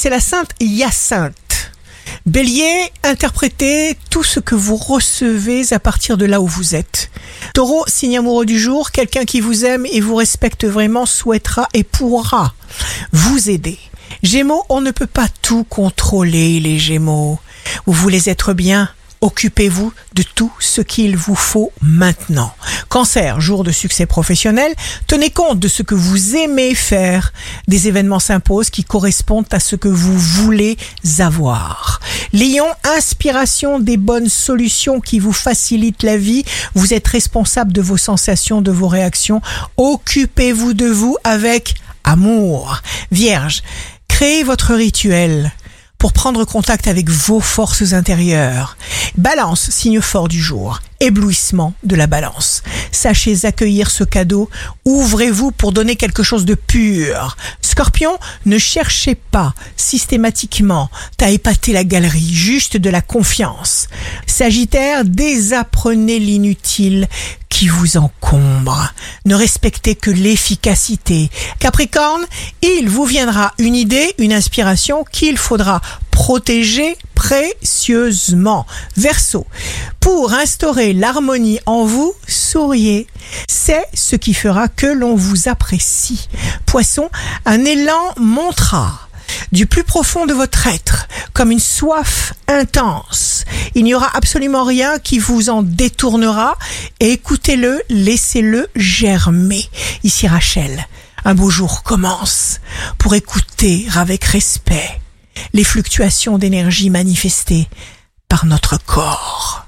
c'est la sainte Hyacinthe. Bélier, interprétez tout ce que vous recevez à partir de là où vous êtes. Taureau, signe amoureux du jour, quelqu'un qui vous aime et vous respecte vraiment souhaitera et pourra vous aider. Gémeaux, on ne peut pas tout contrôler les Gémeaux. Vous voulez être bien Occupez-vous de tout ce qu'il vous faut maintenant. Cancer, jour de succès professionnel, tenez compte de ce que vous aimez faire. Des événements s'imposent qui correspondent à ce que vous voulez avoir. Lion, inspiration des bonnes solutions qui vous facilitent la vie. Vous êtes responsable de vos sensations, de vos réactions. Occupez-vous de vous avec amour. Vierge, créez votre rituel pour prendre contact avec vos forces intérieures. Balance, signe fort du jour. Éblouissement de la balance. Sachez accueillir ce cadeau. Ouvrez-vous pour donner quelque chose de pur. Scorpion, ne cherchez pas systématiquement à épater la galerie, juste de la confiance. Sagittaire, désapprenez l'inutile qui vous encombre. Ne respectez que l'efficacité. Capricorne, il vous viendra une idée, une inspiration qu'il faudra protéger précieusement. Verseau, pour instaurer l'harmonie en vous, souriez. C'est ce qui fera que l'on vous apprécie. Poisson, un élan montra du plus profond de votre être, comme une soif intense. Il n'y aura absolument rien qui vous en détournera. écoutez-le, laissez-le germer. Ici Rachel, un beau jour commence pour écouter avec respect les fluctuations d'énergie manifestées par notre corps.